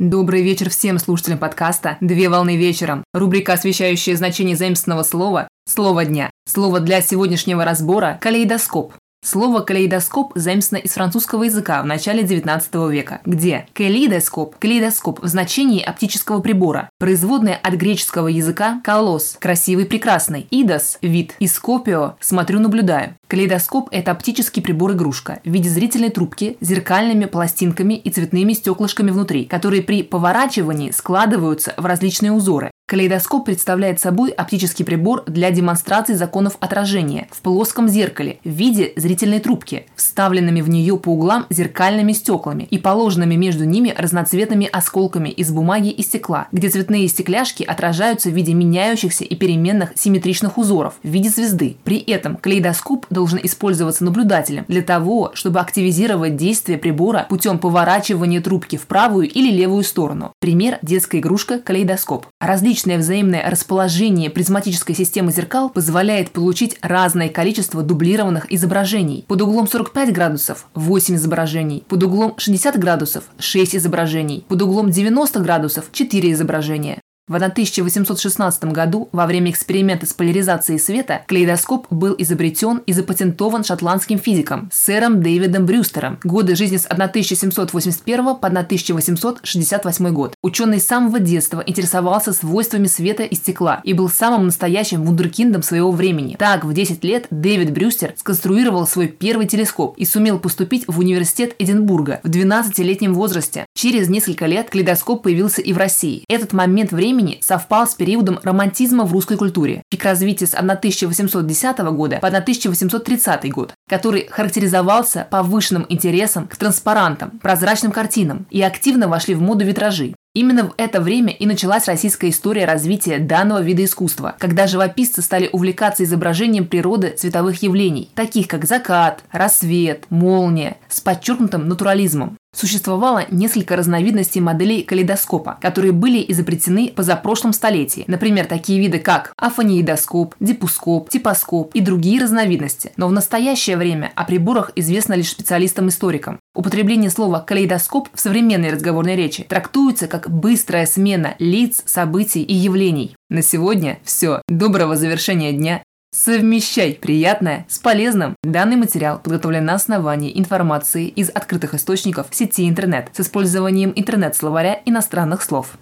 Добрый вечер всем слушателям подкаста «Две волны вечером». Рубрика, освещающая значение заимственного слова «Слово дня». Слово для сегодняшнего разбора – «калейдоскоп». Слово «калейдоскоп» заимствовано из французского языка в начале XIX века, где «калейдоскоп» – калейдоскоп в значении оптического прибора, производное от греческого языка «колос» – красивый, прекрасный, «идос» – вид, и «скопио» – смотрю, наблюдаю. Калейдоскоп – это оптический прибор-игрушка в виде зрительной трубки с зеркальными пластинками и цветными стеклышками внутри, которые при поворачивании складываются в различные узоры. Калейдоскоп представляет собой оптический прибор для демонстрации законов отражения в плоском зеркале в виде зрительной трубки, вставленными в нее по углам зеркальными стеклами и положенными между ними разноцветными осколками из бумаги и стекла, где цветные стекляшки отражаются в виде меняющихся и переменных симметричных узоров в виде звезды. При этом калейдоскоп должен использоваться наблюдателем для того, чтобы активизировать действие прибора путем поворачивания трубки в правую или левую сторону. Пример – детская игрушка калейдоскоп. Различные Различное взаимное расположение призматической системы зеркал позволяет получить разное количество дублированных изображений. Под углом 45 градусов – 8 изображений, под углом 60 градусов – 6 изображений, под углом 90 градусов – 4 изображения. В 1816 году во время эксперимента с поляризацией света калейдоскоп был изобретен и запатентован шотландским физиком сэром Дэвидом Брюстером. Годы жизни с 1781 по 1868 год. Ученый с самого детства интересовался свойствами света и стекла и был самым настоящим вундеркиндом своего времени. Так, в 10 лет Дэвид Брюстер сконструировал свой первый телескоп и сумел поступить в университет Эдинбурга в 12-летнем возрасте. Через несколько лет калейдоскоп появился и в России. Этот момент времени времени совпал с периодом романтизма в русской культуре, пик развития с 1810 года по 1830 год, который характеризовался повышенным интересом к транспарантам, прозрачным картинам и активно вошли в моду витражи. Именно в это время и началась российская история развития данного вида искусства, когда живописцы стали увлекаться изображением природы цветовых явлений, таких как закат, рассвет, молния, с подчеркнутым натурализмом. Существовало несколько разновидностей моделей калейдоскопа, которые были изобретены позапрошлом столетии. Например, такие виды, как афонеидоскоп, дипускоп, типоскоп и другие разновидности. Но в настоящее время о приборах известно лишь специалистам-историкам. Употребление слова «калейдоскоп» в современной разговорной речи трактуется как быстрая смена лиц, событий и явлений. На сегодня все. Доброго завершения дня Совмещай приятное с полезным. Данный материал подготовлен на основании информации из открытых источников сети интернет с использованием интернет-словаря иностранных слов.